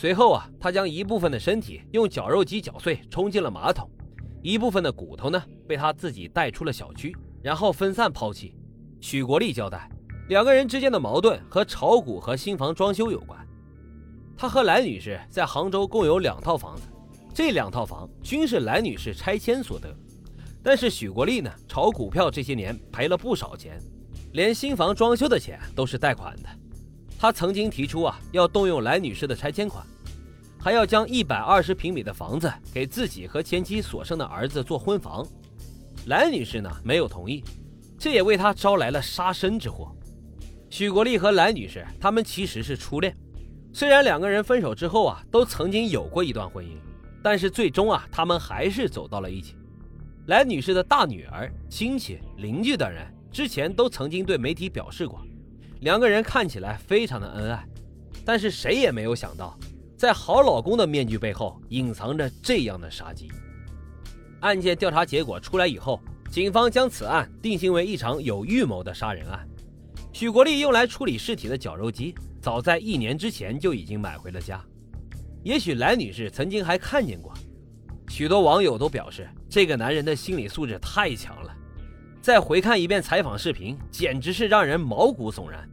随后啊，他将一部分的身体用绞肉机绞碎，冲进了马桶；一部分的骨头呢，被他自己带出了小区，然后分散抛弃。许国立交代，两个人之间的矛盾和炒股和新房装修有关。他和来女士在杭州共有两套房子，这两套房均是来女士拆迁所得。但是许国立呢，炒股票这些年赔了不少钱，连新房装修的钱都是贷款的。他曾经提出啊，要动用来女士的拆迁款，还要将一百二十平米的房子给自己和前妻所生的儿子做婚房。来女士呢没有同意，这也为他招来了杀身之祸。许国立和来女士他们其实是初恋，虽然两个人分手之后啊，都曾经有过一段婚姻，但是最终啊，他们还是走到了一起。来女士的大女儿、亲戚、邻居等人之前都曾经对媒体表示过。两个人看起来非常的恩爱，但是谁也没有想到，在好老公的面具背后隐藏着这样的杀机。案件调查结果出来以后，警方将此案定性为一场有预谋的杀人案。许国立用来处理尸体的绞肉机，早在一年之前就已经买回了家。也许来女士曾经还看见过。许多网友都表示，这个男人的心理素质太强了。再回看一遍采访视频，简直是让人毛骨悚然。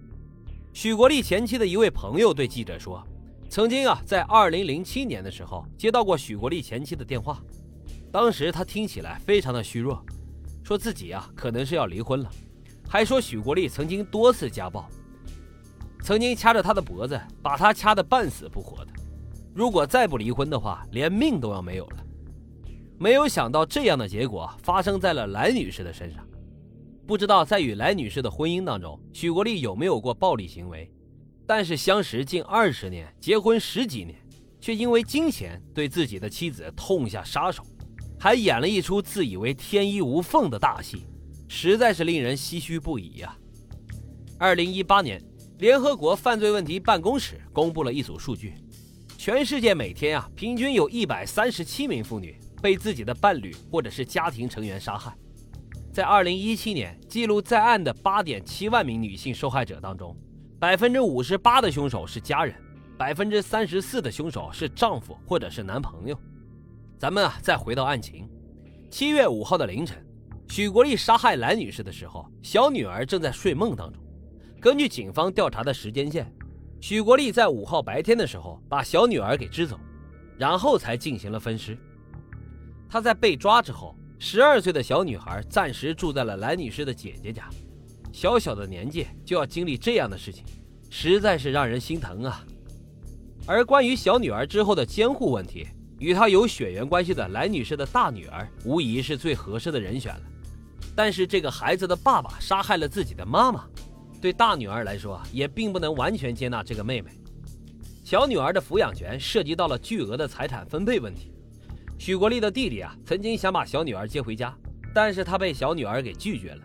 许国立前妻的一位朋友对记者说：“曾经啊，在2007年的时候接到过许国立前妻的电话，当时他听起来非常的虚弱，说自己啊可能是要离婚了，还说许国立曾经多次家暴，曾经掐着他的脖子，把他掐得半死不活的，如果再不离婚的话，连命都要没有了。没有想到这样的结果发生在了兰女士的身上。”不知道在与来女士的婚姻当中，许国立有没有过暴力行为？但是相识近二十年，结婚十几年，却因为金钱对自己的妻子痛下杀手，还演了一出自以为天衣无缝的大戏，实在是令人唏嘘不已呀。二零一八年，联合国犯罪问题办公室公布了一组数据，全世界每天啊，平均有一百三十七名妇女被自己的伴侣或者是家庭成员杀害。在二零一七年记录在案的八点七万名女性受害者当中，百分之五十八的凶手是家人，百分之三十四的凶手是丈夫或者是男朋友。咱们啊，再回到案情，七月五号的凌晨，许国立杀害蓝女士的时候，小女儿正在睡梦当中。根据警方调查的时间线，许国立在五号白天的时候把小女儿给支走，然后才进行了分尸。他在被抓之后。十二岁的小女孩暂时住在了蓝女士的姐姐家，小小的年纪就要经历这样的事情，实在是让人心疼啊。而关于小女儿之后的监护问题，与她有血缘关系的蓝女士的大女儿无疑是最合适的人选了。但是这个孩子的爸爸杀害了自己的妈妈，对大女儿来说也并不能完全接纳这个妹妹。小女儿的抚养权涉及到了巨额的财产分配问题。许国立的弟弟啊，曾经想把小女儿接回家，但是他被小女儿给拒绝了，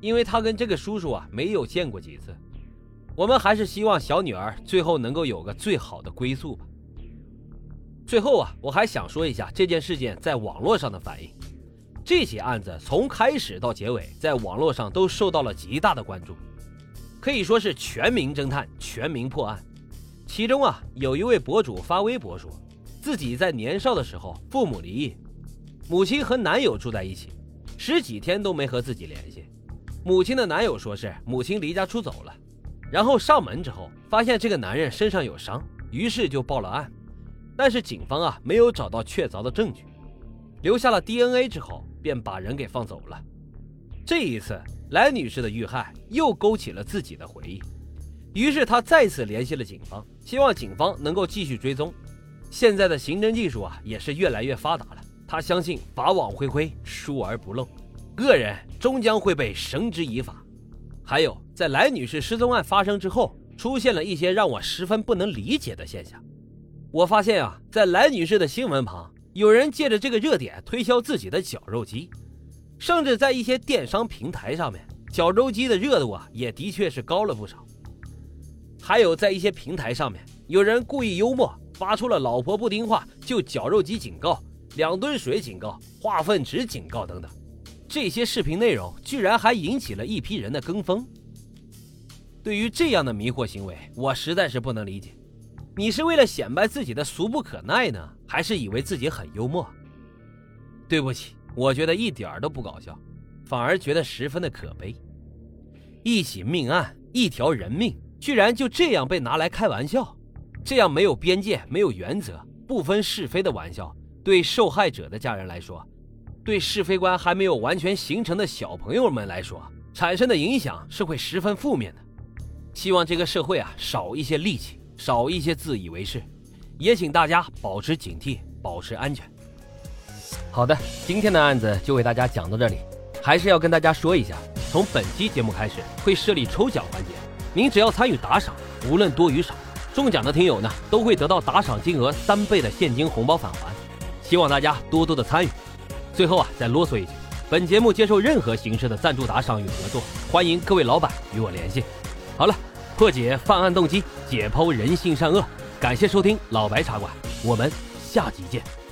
因为他跟这个叔叔啊没有见过几次。我们还是希望小女儿最后能够有个最好的归宿吧。最后啊，我还想说一下这件事件在网络上的反应。这起案子从开始到结尾，在网络上都受到了极大的关注，可以说是全民侦探、全民破案。其中啊，有一位博主发微博说。自己在年少的时候，父母离异，母亲和男友住在一起，十几天都没和自己联系。母亲的男友说是母亲离家出走了，然后上门之后发现这个男人身上有伤，于是就报了案。但是警方啊没有找到确凿的证据，留下了 DNA 之后便把人给放走了。这一次，来女士的遇害又勾起了自己的回忆，于是她再次联系了警方，希望警方能够继续追踪。现在的刑侦技术啊，也是越来越发达了。他相信法网恢恢，疏而不漏，恶人终将会被绳之以法。还有，在来女士失踪案发生之后，出现了一些让我十分不能理解的现象。我发现啊，在来女士的新闻旁，有人借着这个热点推销自己的绞肉机，甚至在一些电商平台上面，绞肉机的热度啊，也的确是高了不少。还有在一些平台上面，有人故意幽默。发出了老婆不听话就绞肉机警告、两吨水警告、化粪池警告等等，这些视频内容居然还引起了一批人的跟风。对于这样的迷惑行为，我实在是不能理解。你是为了显摆自己的俗不可耐呢，还是以为自己很幽默？对不起，我觉得一点都不搞笑，反而觉得十分的可悲。一起命案，一条人命，居然就这样被拿来开玩笑，这样没有边界、没有原则、不分是非的玩笑，对受害者的家人来说，对是非观还没有完全形成的小朋友们来说，产生的影响是会十分负面的。希望这个社会啊，少一些戾气。少一些自以为是，也请大家保持警惕，保持安全。好的，今天的案子就为大家讲到这里。还是要跟大家说一下，从本期节目开始会设立抽奖环节，您只要参与打赏，无论多与少，中奖的听友呢都会得到打赏金额三倍的现金红包返还。希望大家多多的参与。最后啊，再啰嗦一句，本节目接受任何形式的赞助打赏与合作，欢迎各位老板与我联系。好了。破解犯案动机，解剖人性善恶。感谢收听老白茶馆，我们下集见。